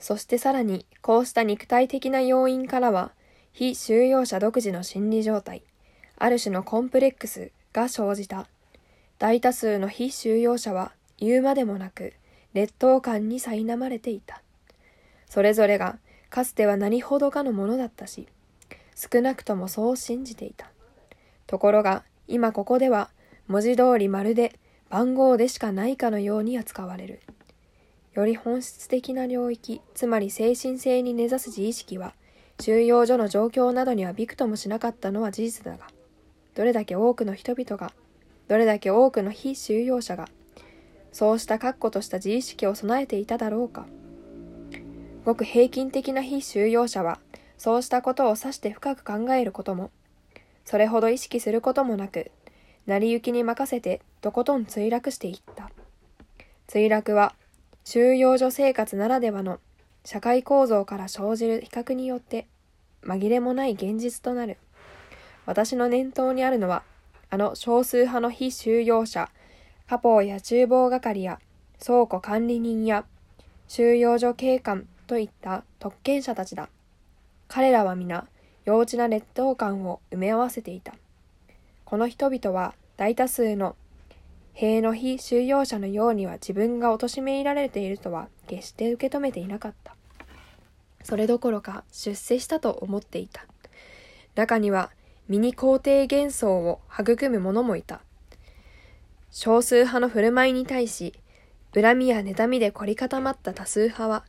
そしてさらに、こうした肉体的な要因からは、非収容者独自の心理状態、ある種のコンプレックスが生じた。大多数の非収容者は言うまでもなく、劣等感に苛まれていた。それぞれがかつては何ほどかのものだったし、少なくともそう信じていた。ところが、今ここでは、文字通りまるで番号でしかないかのように扱われる。より本質的な領域、つまり精神性に根ざす自意識は、収容所の状況などにはびくともしなかったのは事実だが、どれだけ多くの人々が、どれだけ多くの非収容者が、そうした確固とした自意識を備えていただろうか。ごく平均的な非収容者は、そうしたことを指して深く考えることも、それほど意識することもなく、成り行きに任せてとことん墜落していった。墜落は、収容所生活ならではの社会構造から生じる比較によって紛れもない現実となる。私の念頭にあるのは、あの少数派の非収容者、家宝や厨房係や倉庫管理人や収容所警官といった特権者たちだ。彼らは皆、幼稚な劣等感を埋め合わせていた。この人々は大多数の塀の非収容者のようには自分が貶められているとは決して受け止めていなかった。それどころか出世したと思っていた。中にはミニ肯定幻想を育む者もいた。少数派の振る舞いに対し、恨みや妬みで凝り固まった多数派は、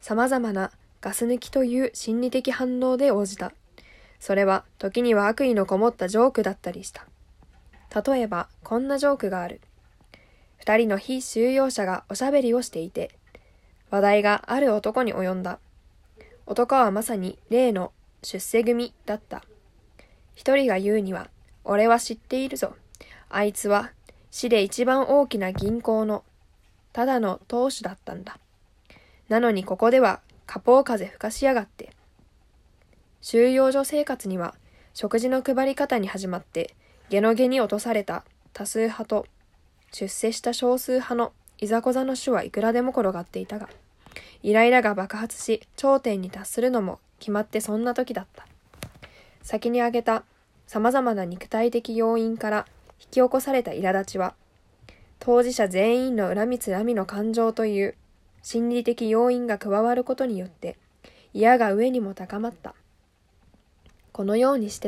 様々なガス抜きという心理的反応で応じた。それは時には悪意のこもったジョークだったりした。例えば、こんなジョークがある。二人の非収容者がおしゃべりをしていて、話題がある男に及んだ。男はまさに例の出世組だった。一人が言うには、俺は知っているぞ。あいつは市で一番大きな銀行のただの当主だったんだ。なのにここでは、カポー風吹かしやがって。収容所生活には、食事の配り方に始まって、ゲノゲに落とされた多数派と、出世した少数派のいざこざの種はいくらでも転がっていたが、イライラが爆発し、頂点に達するのも決まってそんな時だった。先に挙げた様々な肉体的要因から引き起こされた苛立ちは、当事者全員の恨みつらみの感情という心理的要因が加わることによって、嫌が上にも高まった。このようにして